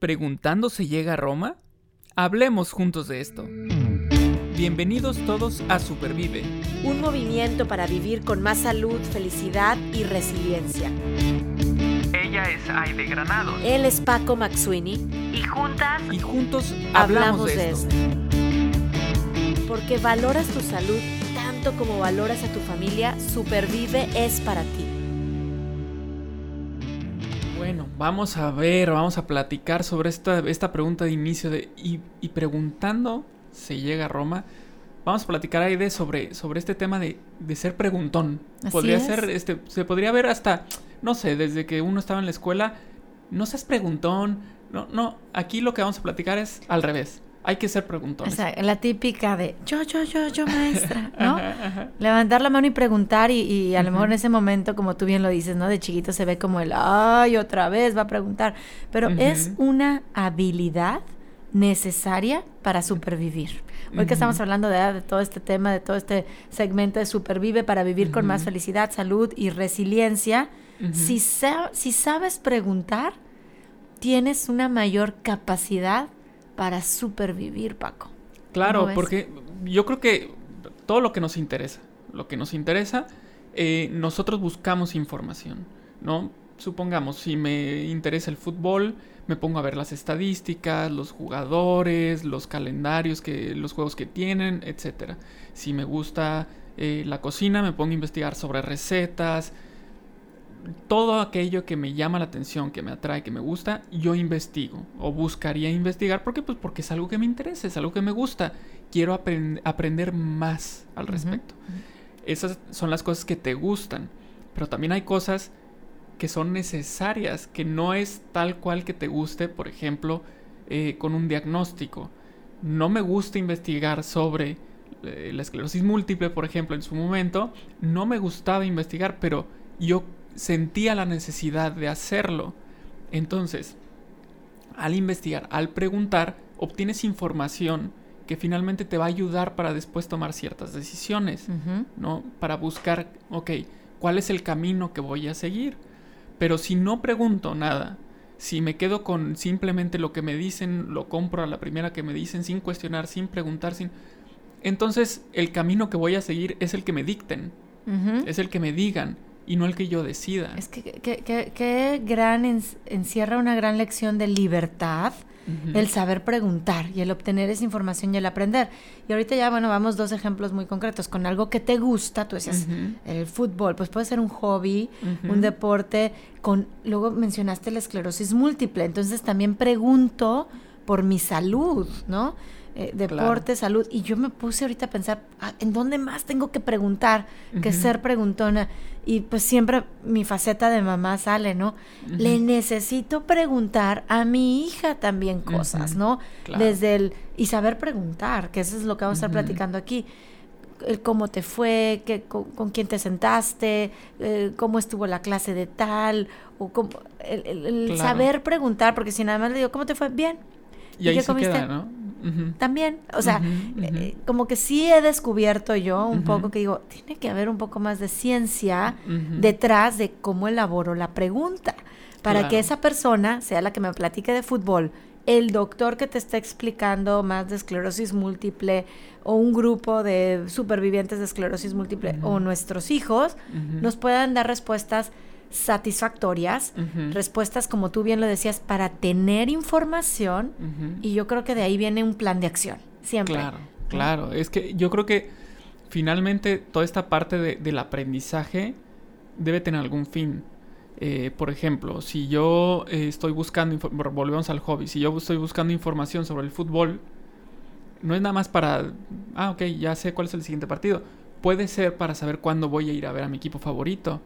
¿Preguntando se llega a Roma? Hablemos juntos de esto. Bienvenidos todos a Supervive. Un movimiento para vivir con más salud, felicidad y resiliencia. Ella es Aide Granado. Él es Paco Maxuini. Y juntas Y juntos hablamos, de, esto. Porque valoras tu salud tanto como valoras a tu familia, Supervive es para ti. Vamos a ver, vamos a platicar sobre esta, esta pregunta de inicio de y, y preguntando se llega a Roma. Vamos a platicar Aide sobre, sobre este tema de, de ser preguntón. Así podría es. ser, este, se podría ver hasta, no sé, desde que uno estaba en la escuela, no seas preguntón. No, no, aquí lo que vamos a platicar es al revés. Hay que ser preguntón. O sea, la típica de yo, yo, yo, yo, maestra, ¿no? Ajá, ajá. Levantar la mano y preguntar y, y a lo mejor en ese momento, como tú bien lo dices, ¿no? De chiquito se ve como el, ay, otra vez va a preguntar. Pero es una habilidad necesaria para supervivir. Hoy que estamos hablando de, de todo este tema, de todo este segmento de supervive para vivir con más felicidad, salud y resiliencia, si, sa- si sabes preguntar, tienes una mayor capacidad para supervivir, Paco. Claro, porque yo creo que todo lo que nos interesa, lo que nos interesa, eh, nosotros buscamos información, ¿no? Supongamos, si me interesa el fútbol, me pongo a ver las estadísticas, los jugadores, los calendarios, que, los juegos que tienen, etc. Si me gusta eh, la cocina, me pongo a investigar sobre recetas, todo aquello que me llama la atención, que me atrae, que me gusta, yo investigo o buscaría investigar. ¿Por qué? Pues porque es algo que me interesa, es algo que me gusta. Quiero apren- aprender más al respecto. Esas son las cosas que te gustan. Pero también hay cosas que son necesarias, que no es tal cual que te guste, por ejemplo, eh, con un diagnóstico. No me gusta investigar sobre eh, la esclerosis múltiple, por ejemplo, en su momento. No me gustaba investigar, pero yo sentía la necesidad de hacerlo. Entonces, al investigar, al preguntar, obtienes información que finalmente te va a ayudar para después tomar ciertas decisiones. ¿no? Para buscar, ok, ¿cuál es el camino que voy a seguir? Pero si no pregunto nada, si me quedo con simplemente lo que me dicen, lo compro a la primera que me dicen, sin cuestionar, sin preguntar, sin... Entonces el camino que voy a seguir es el que me dicten, es el que me digan y no el que yo decida. Es que, que, que- que gran encierra una gran lección de libertad el saber preguntar y el obtener esa información y el aprender. Y ahorita ya, bueno, vamos dos ejemplos muy concretos. Con algo que te gusta, tú decías, el fútbol, pues puede ser un hobby, un deporte. Con, luego mencionaste la esclerosis múltiple, entonces también pregunto por mi salud, ¿no? Eh, deporte, salud. Y yo me puse ahorita a pensar, ah, ¿en dónde más tengo que preguntar que ser preguntona? Y pues siempre mi faceta de mamá sale, ¿no? Le necesito preguntar a mi hija también cosas, ¿no? claro. Desde el... Y saber preguntar, que eso es lo que vamos a estar platicando aquí. El cómo te fue, qué, con, con quién te sentaste, eh, cómo estuvo la clase de tal, o cómo, el, el- el Claro. saber preguntar, porque si nada más le digo, ¿cómo te fue? Bien, Y ahí qué se comiste? queda, ¿no? También. O sea, ujú. eh, como que sí he descubierto yo un poco que digo, tiene que haber un poco más de ciencia detrás de cómo elaboro la pregunta. Para que esa persona sea la que me platique de fútbol, el doctor que te está explicando más de esclerosis múltiple o un grupo de supervivientes de esclerosis múltiple o nuestros hijos nos puedan dar respuestas satisfactorias, respuestas como tú bien lo decías, para tener información y yo creo que de ahí viene un plan de acción, siempre. Claro, claro. Es que yo creo que finalmente toda esta parte de- del aprendizaje debe tener algún fin. Eh, por ejemplo, si yo eh, estoy buscando, volvemos al hobby, si yo estoy buscando información sobre el fútbol, no es nada más para, ah, ok, ya sé cuál es el siguiente partido. Puede ser para saber cuándo voy a ir a ver a mi equipo favorito.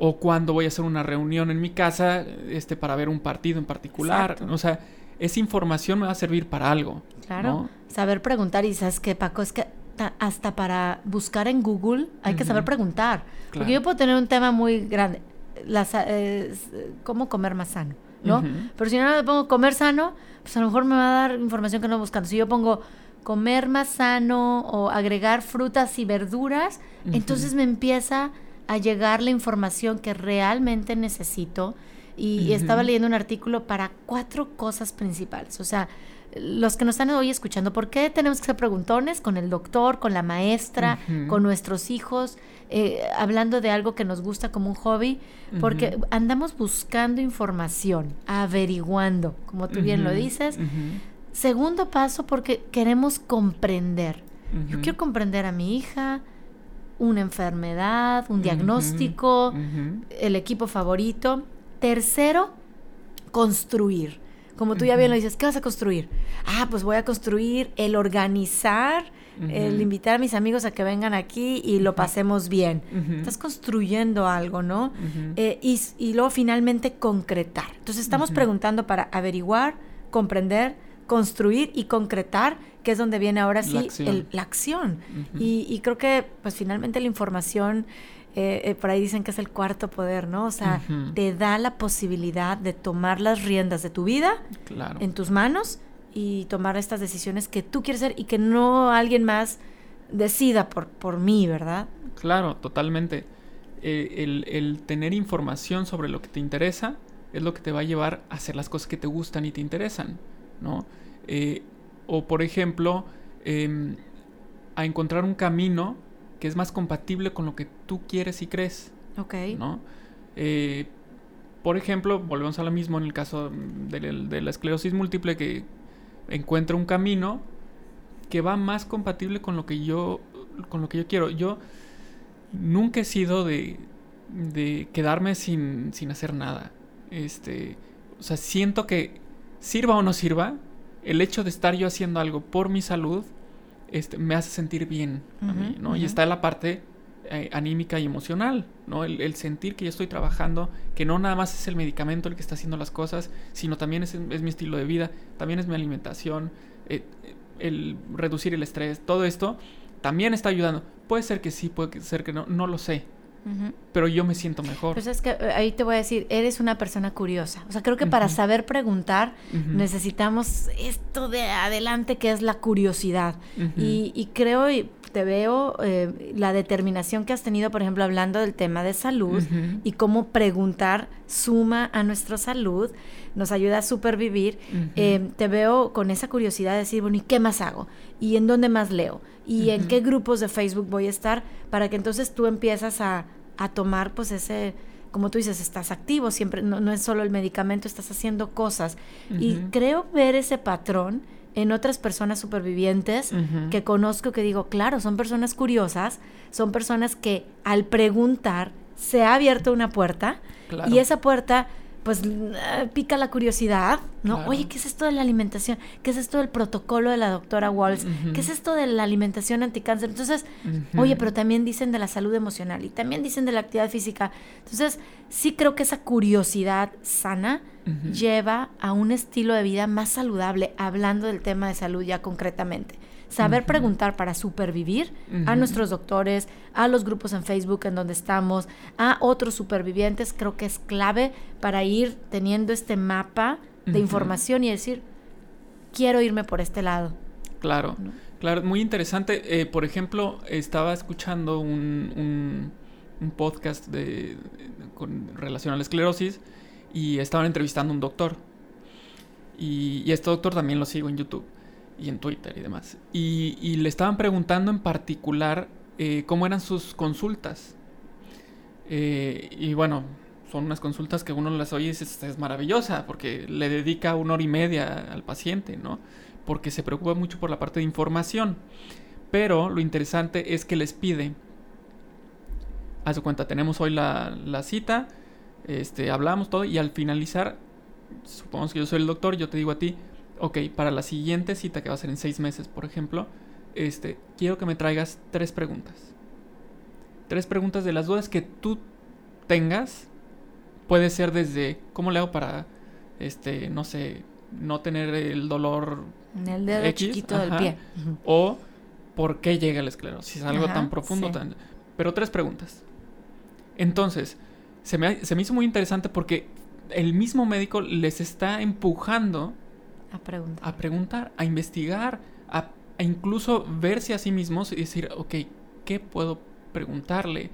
O cuándo voy a hacer una reunión en mi casa este, para ver un partido en particular. Exacto. O sea, esa información me va a servir para algo. Claro, ¿no? saber preguntar y sabes que Paco, es que ta- hasta para buscar en Google hay que saber preguntar. Claro. Porque yo puedo tener un tema muy grande, las, eh, cómo comer más sano, ¿no? Pero si no le pongo comer sano, pues a lo mejor me va a dar información que no buscando. Si yo pongo comer más sano o agregar frutas y verduras, entonces me empieza a llegar la información que realmente necesito y estaba leyendo un artículo para cuatro cosas principales. O sea, los que nos están hoy escuchando, ¿por qué tenemos que ser preguntones con el doctor, con la maestra, con nuestros hijos, eh, hablando de algo que nos gusta como un hobby? Porque andamos buscando información, averiguando, como tú bien lo dices. Segundo paso, porque queremos comprender. Yo quiero comprender a mi hija, una enfermedad, un diagnóstico, el equipo favorito. Tercero, construir. Como tú ya bien lo dices, ¿qué vas a construir? Ah, pues voy a construir el organizar, el invitar a mis amigos a que vengan aquí y lo pasemos bien. Estás construyendo algo, ¿no? Eh, y, luego finalmente concretar. Entonces estamos preguntando para averiguar, comprender, construir y concretar, que es donde viene ahora sí la acción. y, creo que pues finalmente la información eh, eh, por ahí dicen que es el cuarto poder, ¿no? O sea, te da la posibilidad de tomar las riendas de tu vida en tus manos y tomar estas decisiones que tú quieres hacer y que no alguien más decida por, por mí, ¿verdad? Claro, totalmente. Eh, el, el, tener información sobre lo que te interesa es lo que te va a llevar a hacer las cosas que te gustan y te interesan, ¿no? o por ejemplo, em, a encontrar un camino que es más compatible con lo que tú quieres y crees. Ok. ¿No? Eh, por ejemplo, volvemos a lo mismo en el caso de, la esclerosis múltiple, que encuentra un camino que va más compatible con lo que yo, con lo que yo quiero. Yo nunca he sido de, de quedarme sin, sin hacer nada. Este, o sea, siento que sirva o no sirva, el hecho de estar yo haciendo algo por mi salud este, me hace sentir bien a mí, ¿no? Y está la parte eh, anímica y emocional, ¿no? El, sentir que yo estoy trabajando, que no nada más es el medicamento el que está haciendo las cosas, sino también es, mi estilo de vida, también es mi alimentación, eh, el reducir el estrés, todo esto también está ayudando. Puede ser que sí, puede ser que no, no lo sé, pero yo me siento mejor. Pues es que eh, ahí te voy a decir, eres una persona curiosa. O sea, creo que para saber preguntar necesitamos esto de adelante que es la curiosidad. y, creo y te veo eh, la determinación que has tenido, por ejemplo, hablando del tema de salud y cómo preguntar suma a nuestra salud, nos ayuda a supervivir. Eh, te veo con esa curiosidad de decir, bueno, ¿y qué más hago? ¿Y en dónde más leo? ¿Y en qué grupos de Facebook voy a estar? Para que entonces tú empiezas a a tomar pues ese, como tú dices, estás activo, siempre, no, es solo el medicamento, estás haciendo cosas. Y creo ver ese patrón en otras personas supervivientes que conozco que digo, claro, son personas curiosas, son personas que al preguntar se ha abierto una puerta y esa puerta pues eh, pica la curiosidad, ¿no? Oye, ¿qué es esto de la alimentación? ¿Qué es esto del protocolo de la doctora Walls? ¿Qué es esto de la alimentación anticáncer? Entonces, oye, pero también dicen de la salud emocional y también dicen de la actividad física. Entonces, sí creo que esa curiosidad sana lleva a un estilo de vida más saludable, hablando del tema de salud ya concretamente. Saber preguntar para supervivir a nuestros doctores, a los grupos en Facebook en donde estamos, a otros supervivientes, creo que es clave para ir teniendo este mapa de información y decir, quiero irme por este lado. Claro, claro, muy interesante. Eh, por ejemplo, estaba escuchando un, un, podcast de, con relación a la esclerosis y estaban entrevistando a un doctor. Y, y este doctor también lo sigo en YouTube y en Twitter y demás. Y, le estaban preguntando en particular eh, cómo eran sus consultas. Eh, y bueno, son unas consultas que uno las oye y dice, es maravillosa, porque le dedica una hora y media al paciente, ¿no? Porque se preocupa mucho por la parte de información. Pero lo interesante es que les pide, a su cuenta, tenemos hoy la, la cita, este, hablamos todo y al finalizar, supongamos que yo soy el doctor, yo te digo a ti, ok, para la siguiente cita que va a ser en seis meses, por ejemplo, este, quiero que me traigas tres preguntas. Tres preguntas de las dudas que tú tengas. Puede ser desde cómo le hago para, este, no sé, no tener el dolor. En el dedo chiquito del pie. O por qué llega la esclerosis. Algo tan profundo. Tan... Pero tres preguntas. Entonces, se me, se me hizo muy interesante porque el mismo médico les está empujando a preguntar. A preguntar, a investigar, a, incluso verse a sí mismos y decir, ok, ¿qué puedo preguntarle?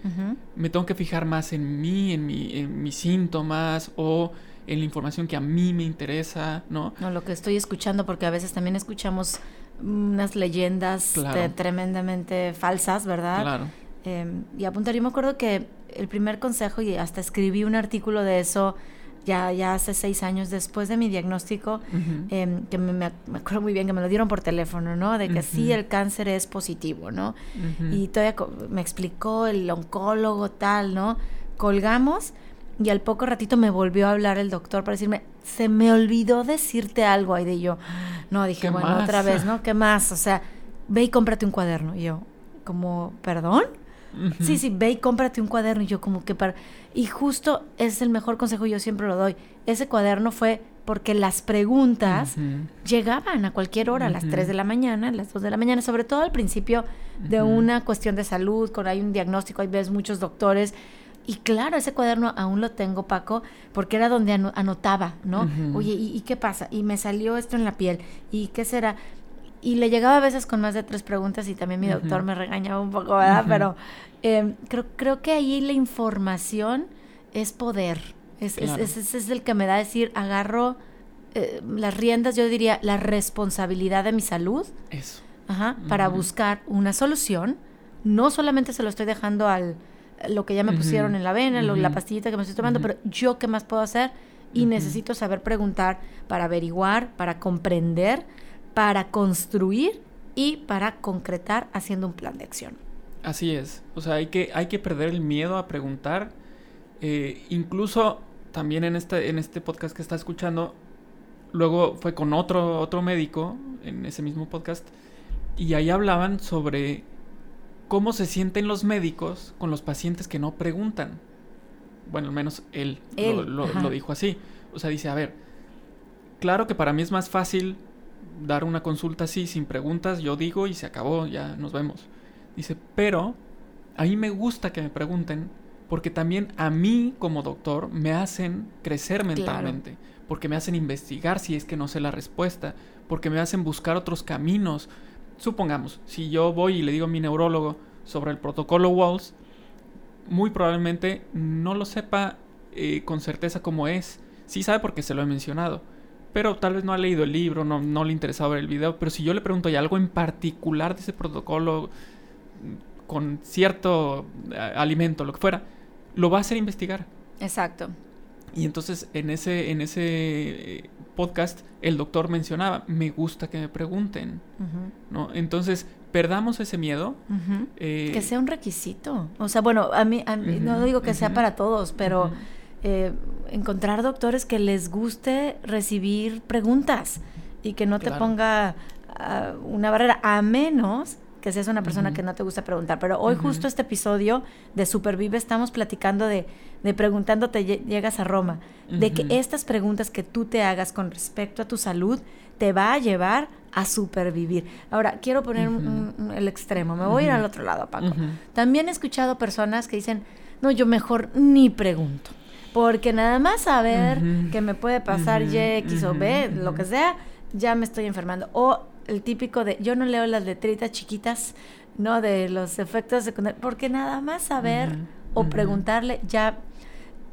Me tengo que fijar más en mí, en, mi, en mis síntomas o en la información que a mí me interesa, ¿no? No, lo que estoy escuchando, porque a veces también escuchamos unas leyendas tremendamente falsas, ¿verdad? Claro. Em, y apuntar, yo me acuerdo que el primer consejo, y hasta escribí un artículo de eso, ya, ya hace seis años después de mi diagnóstico, em, que me, acuerdo muy bien que me lo dieron por teléfono, ¿no? De que sí, el cáncer es positivo, ¿no? Y todavía me explicó el oncólogo tal, ¿no? Colgamos y al poco ratito me volvió a hablar el doctor para decirme, se me olvidó decirte algo ahí de yo. No, dije, bueno, otra vez, ¿no? ¿Qué más? O sea, ve y cómprate un cuaderno. Y yo, como, ¿perdón? Sí, sí, ve y cómprate un cuaderno. Y yo como que para... Y justo es el mejor consejo, yo siempre lo doy. Ese cuaderno fue porque las preguntas llegaban a cualquier hora, a las 3 de la mañana, a las 2 de la mañana, sobre todo al principio de una cuestión de salud, cuando hay un diagnóstico, hay ves muchos doctores. Y claro, ese cuaderno aún lo tengo, Paco, porque era donde anotaba, ¿no? Oye, ¿y, qué pasa? Y me salió esto en la piel. ¿Y qué será? Y le llegaba a veces con más de tres preguntas y también mi doctor me regañaba un poco, ¿verdad? Pero em, creo, creo que ahí la información es poder. Es, es, es, el que me da decir, agarro eh, las riendas, yo diría, la responsabilidad de mi salud. Eso. Ajá, para buscar una solución. No solamente se lo estoy dejando al lo que ya me pusieron en la vena, la pastillita que me estoy tomando, pero yo qué más puedo hacer y necesito saber preguntar para averiguar, para comprender para construir y para concretar haciendo un plan de acción. Así es. O sea, hay que, hay que perder el miedo a preguntar. Eh, incluso también en este, en este podcast que está escuchando, luego fue con otro, otro médico en ese mismo podcast. Y ahí hablaban sobre cómo se sienten los médicos con los pacientes que no preguntan. Bueno, al menos él, lo dijo así. O sea, dice, a ver, claro que para mí es más fácil dar una consulta así, sin preguntas, yo digo y se acabó, ya nos vemos. Dice, pero a mí me gusta que me pregunten porque también a mí como doctor me hacen crecer mentalmente, porque me hacen investigar si es que no sé la respuesta, porque me hacen buscar otros caminos. Supongamos, si yo voy y le digo a mi neurólogo sobre el protocolo Walls, muy probablemente no lo sepa eh, con certeza cómo es. Sí sabe porque se lo he mencionado pero tal vez no ha leído el libro, no, no le interesaba ver el video, pero si yo le pregunto hay algo en particular de ese protocolo mm, con cierto eh, alimento, lo que fuera, lo va a hacer investigar. Exacto. Y entonces en ese, en ese eh, podcast el doctor mencionaba, me gusta que me pregunten, ¿no? Entonces, perdamos ese miedo. Eh, que sea un requisito. O sea, bueno, a mí, no digo que sea para todos, pero eh, encontrar doctores que les guste recibir preguntas y que no te ponga ah, una barrera, a menos que seas una persona que no te gusta preguntar. Pero hoy justo este episodio de Supervive estamos platicando de, de preguntándote llegas a Roma, de que estas preguntas que tú te hagas con respecto a tu salud te va a llevar a supervivir. Ahora, quiero poner el extremo, me voy a ir al otro lado, Paco. También he escuchado personas que dicen, no, yo mejor ni pregunto porque nada más saber que me puede pasar Y, X o B, lo que sea, ya me estoy enfermando. O el típico de, yo no leo las letritas chiquitas, ¿no? De los efectos secundarios, porque nada más saber o preguntarle, ya,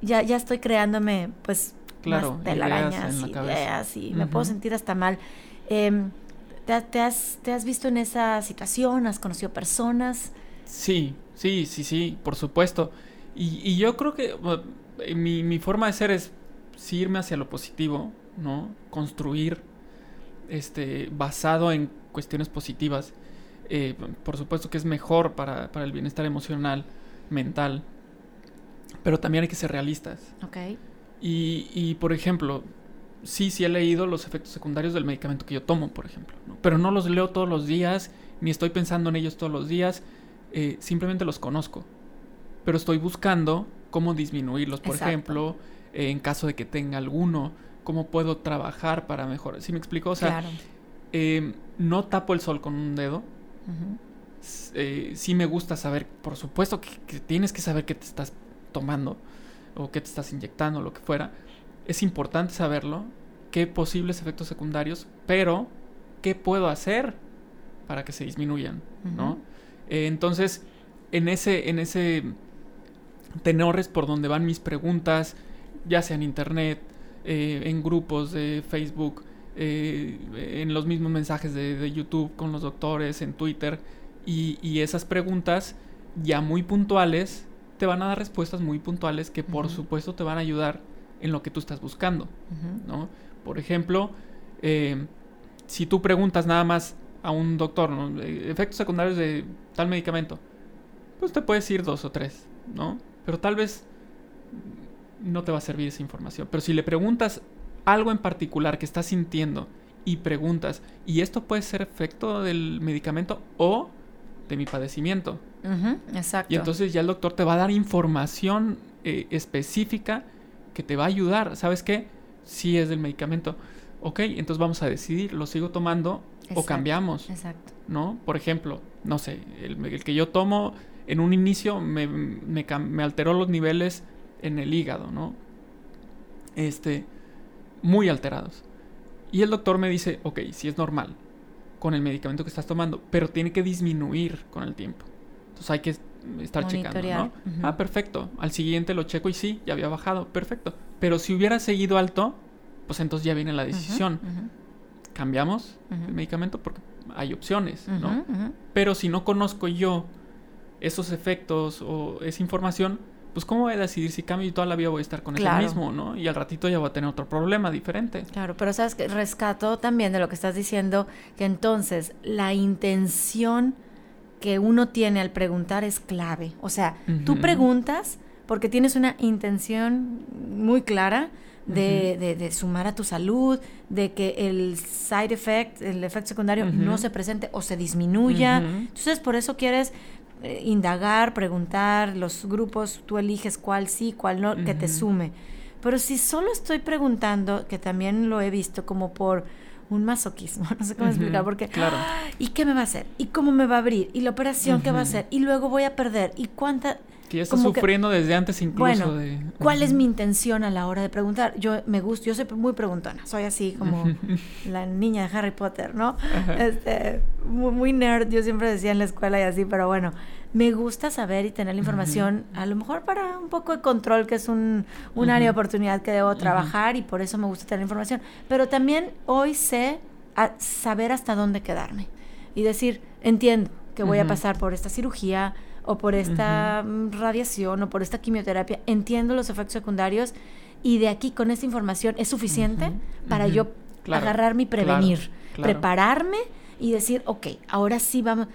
ya, ya estoy creándome, pues, claro, más telarañas y ideas y me puedo sentir hasta mal. Em, ¿te, has, ¿Te has visto en esa situación? ¿Has conocido personas? Sí, sí, sí, sí, por supuesto. Y, y yo creo que mi, mi forma de ser es irme hacia lo positivo, ¿no? Construir este, basado en cuestiones positivas. Eh, por supuesto que es mejor para, para, el bienestar emocional, mental, pero también hay que ser realistas. Ok. Y, y, por ejemplo, sí, sí he leído los efectos secundarios del medicamento que yo tomo, por ejemplo, pero no los leo todos los días, ni estoy pensando en ellos todos los días, eh, simplemente los conozco, pero estoy buscando cómo disminuirlos, por ejemplo, en caso de que tenga alguno, cómo puedo trabajar para mejorar. ¿Sí me explico? O sea, em, no tapo el sol con un dedo. Eh, sí me gusta saber, por supuesto que, tienes que saber qué te estás tomando o qué te estás inyectando, lo que fuera. Es importante saberlo, qué posibles efectos secundarios, pero qué puedo hacer para que se disminuyan, ¿no? Eh, entonces, en ese, en ese tenores por donde van mis preguntas, ya sea en internet, eh, en grupos de Facebook, eh, en los mismos mensajes de, YouTube con los doctores, en Twitter, y, esas preguntas ya muy puntuales te van a dar respuestas muy puntuales que por supuesto te van a ayudar en lo que tú estás buscando, ¿no? Por ejemplo, eh, si tú preguntas nada más a un doctor, efectos secundarios de tal medicamento, pues te puedes ir dos o tres, ¿no? Pero tal vez no te va a servir esa información. Pero si le preguntas algo en particular que estás sintiendo y preguntas, ¿y esto puede ser efecto del medicamento o de mi padecimiento? exacto. Y entonces ya el doctor te va a dar información eh, específica que te va a ayudar. ¿Sabes qué? Si es del medicamento. Ok, entonces vamos a decidir, ¿lo sigo tomando o cambiamos? Exacto. ¿No? Por ejemplo, no sé, el, que yo tomo en un inicio me, me, me alteró los niveles en el hígado, ¿no? Este, muy alterados. Y el doctor me dice, ok, si es normal con el medicamento que estás tomando, pero tiene que disminuir con el tiempo. Entonces hay que estar checando, ¿no? Ah, perfecto. Al siguiente lo checo y sí, ya había bajado, perfecto. Pero si hubiera seguido alto, pues entonces ya viene la decisión. Cambiamos el medicamento porque hay opciones, ¿no? Pero si no conozco yo esos efectos o esa información, pues cómo voy a decidir si cambio y toda la vida voy a estar con el mismo, ¿no? Y al ratito ya voy a tener otro problema diferente. Claro, pero sabes que rescato también de lo que estás diciendo, que entonces la intención que uno tiene al preguntar es clave. O sea, tú preguntas porque tienes una intención muy clara de, de, sumar a tu salud, de que el side effect, el efecto secundario, no se presente o se disminuya. Entonces, por eso quieres eh, indagar, preguntar, los grupos, tú eliges cuál sí, cuál no, que te sume. Pero si solo estoy preguntando, que también lo he visto como por un masoquismo, no sé cómo explicar, porque, claro. ¿y qué me va a hacer? ¿Y cómo me va a abrir? ¿Y la operación qué va a hacer? Y luego voy a perder. ¿Y cuánta? Que ya está sufriendo desde antes incluso bueno, de... ¿cuál es mi intención a la hora de preguntar? Yo me gusto, yo soy muy preguntona, soy así como la niña de Harry Potter, ¿no? Este, muy, nerd, yo siempre decía en la escuela y así, pero bueno, me gusta saber y tener la información, a lo mejor para un poco de control, que es un, área de oportunidad que debo trabajar y por eso me gusta tener la información, pero también hoy sé saber hasta dónde quedarme y decir, entiendo que voy a pasar por esta cirugía, o por esta radiación o por esta quimioterapia, entiendo los efectos secundarios y de aquí con esta información es suficiente para yo agarrarme y prevenir, prepararme y decir, ok, ahora sí vamos,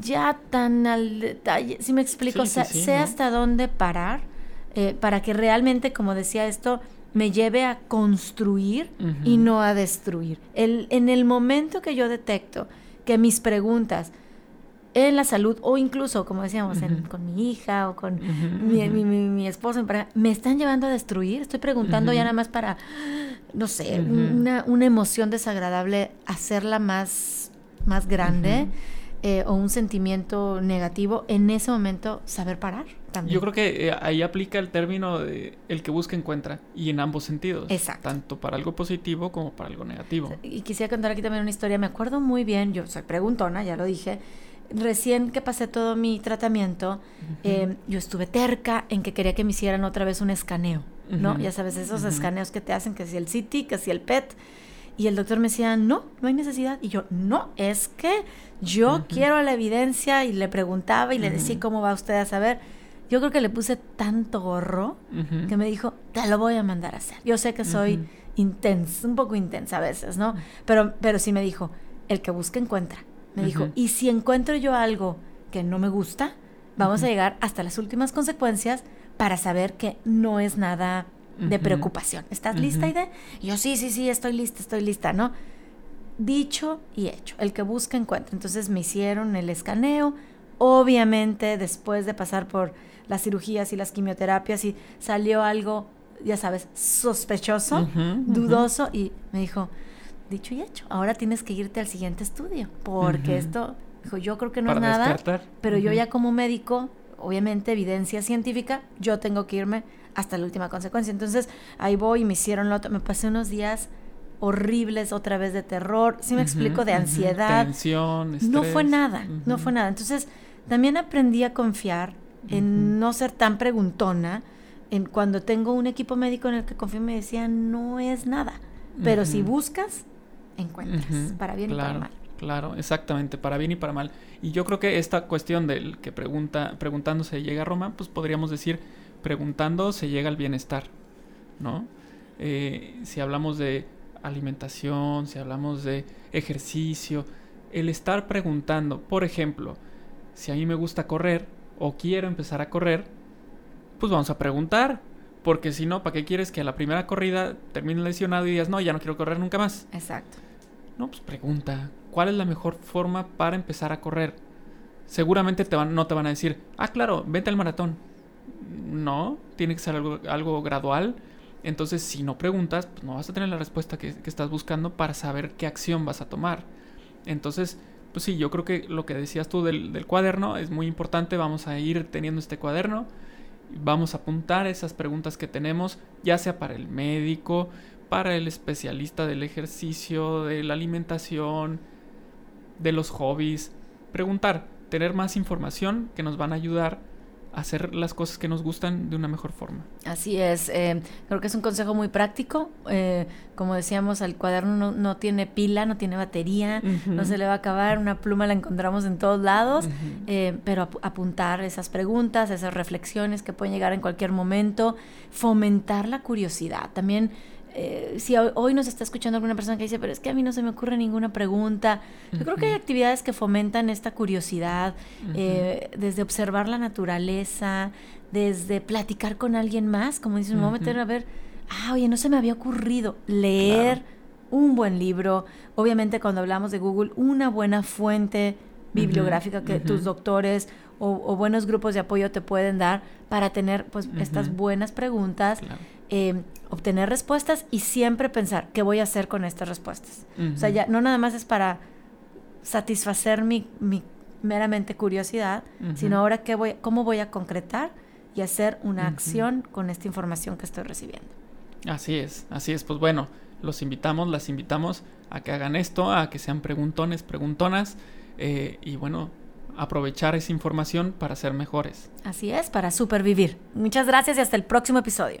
ya tan al detalle, si me explico, sé hasta dónde parar eh, para que realmente, como decía esto, me lleve a construir y no a destruir. El, en el momento que yo detecto que mis preguntas en la salud o incluso, como decíamos, con mi hija o con mi, mi, mi, esposo, me están llevando a destruir. Estoy preguntando ya nada más para, no sé, una, una, emoción desagradable, hacerla más, más grande. Eh, o un sentimiento negativo, en ese momento saber parar. También. Yo creo que eh, ahí aplica el término de el que busca encuentra y en ambos sentidos. Exacto. Tanto para algo positivo como para algo negativo. Y quisiera contar aquí también una historia. Me acuerdo muy bien, yo soy preguntona, ya lo dije recién que pasé todo mi tratamiento, em, yo estuve terca en que quería que me hicieran otra vez un escaneo, ¿no? Ya sabes, esos escaneos que te hacen, que si el CT, que si el PET. Y el doctor me decía, no, no hay necesidad. Y yo, no, es que yo quiero la evidencia. Y le preguntaba y le decía, ¿cómo va usted a saber? Yo creo que le puse tanto gorro que me dijo, te lo voy a mandar a hacer. Yo sé que soy intensa, un poco intensa a veces, ¿no? Pero, pero sí me dijo, el que busca encuentra. Me dijo, y si encuentro yo algo que no me gusta, vamos a llegar hasta las últimas consecuencias para saber que no es nada de preocupación. ¿Estás lista, Ide? Y yo, sí, sí, sí, estoy lista, estoy lista, ¿no? Dicho y hecho. El que busca encuentra. Entonces me hicieron el escaneo. Obviamente, después de pasar por las cirugías y las quimioterapias, y salió algo, ya sabes, sospechoso, dudoso, y me dijo, dicho y hecho. Ahora tienes que irte al siguiente estudio, porque esto, dijo, yo creo que no es nada, pero yo ya como médico, obviamente evidencia científica, yo tengo que irme hasta la última consecuencia. Entonces, ahí voy y me hicieron lo otro, me pasé unos días horribles otra vez de terror, si me explico, de ansiedad. Tensión, No fue nada, no fue nada. Entonces, también aprendí a confiar en no ser tan preguntona, en, cuando tengo un equipo médico en el que confío me decían, no es nada. Pero si buscas, encuentras, para bien y para mal. Claro, exactamente, para bien y para mal. Y yo creo que esta cuestión del que pregunta, preguntando se llega a Roma, pues podríamos decir, preguntando se llega al bienestar, ¿no? Eh, si hablamos de alimentación, si hablamos de ejercicio, el estar preguntando, por ejemplo, si a mí me gusta correr o quiero empezar a correr, pues vamos a preguntar, porque si no, ¿para qué quieres que a la primera corrida termine lesionado y digas, no, ya no quiero correr nunca más? Exacto. No, pues pregunta, ¿cuál es la mejor forma para empezar a correr? Seguramente te van, no te van a decir, ah, claro, vente al maratón. No, tiene que ser algo, algo gradual. Entonces, si no preguntas, pues no vas a tener la respuesta que, estás buscando para saber qué acción vas a tomar. Entonces, pues sí, yo creo que lo que decías tú del, del cuaderno es muy importante. Vamos a ir teniendo este cuaderno. Vamos a apuntar esas preguntas que tenemos, ya sea para el médico, para el especialista del ejercicio, de la alimentación, de los hobbies. Preguntar, tener más información que nos van a ayudar hacer las cosas que nos gustan de una mejor forma. Así es, eh, creo que es un consejo muy práctico. Eh, como decíamos, el cuaderno no, tiene pila, no tiene batería, no se le va a acabar, una pluma la encontramos en todos lados, eh, pero apuntar esas preguntas, esas reflexiones que pueden llegar en cualquier momento, fomentar la curiosidad. También eh, si hoy nos está escuchando alguna persona que dice, pero es que a mí no se me ocurre ninguna pregunta, yo creo que hay actividades que fomentan esta curiosidad, eh, desde observar la naturaleza, desde platicar con alguien más, como dices, me voy a meter a ver, ah, oye, no se me había ocurrido leer un buen libro, obviamente cuando hablamos de Google, una buena fuente bibliográfica que tus doctores o, buenos grupos de apoyo te pueden dar para tener pues estas buenas preguntas. Eh, obtener respuestas y siempre pensar qué voy a hacer con estas respuestas. O sea, ya no nada más es para satisfacer mi, meramente curiosidad, sino ahora qué voy, cómo voy a concretar y hacer una acción con esta información que estoy recibiendo. Así es, así es. Pues bueno, los invitamos, las invitamos a que hagan esto, a que sean preguntones, preguntonas eh, y bueno, aprovechar esa información para ser mejores. Así es, para supervivir. Muchas gracias y hasta el próximo episodio.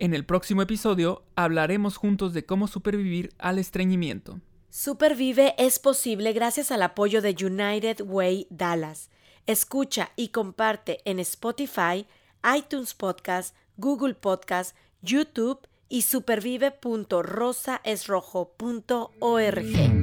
En el próximo episodio hablaremos juntos de cómo supervivir al estreñimiento. Supervive es posible gracias al apoyo de United Way Dallas. Escucha y comparte en Spotify, iTunes Podcast, Google Podcast, YouTube y supervive.rosaesrojo.org.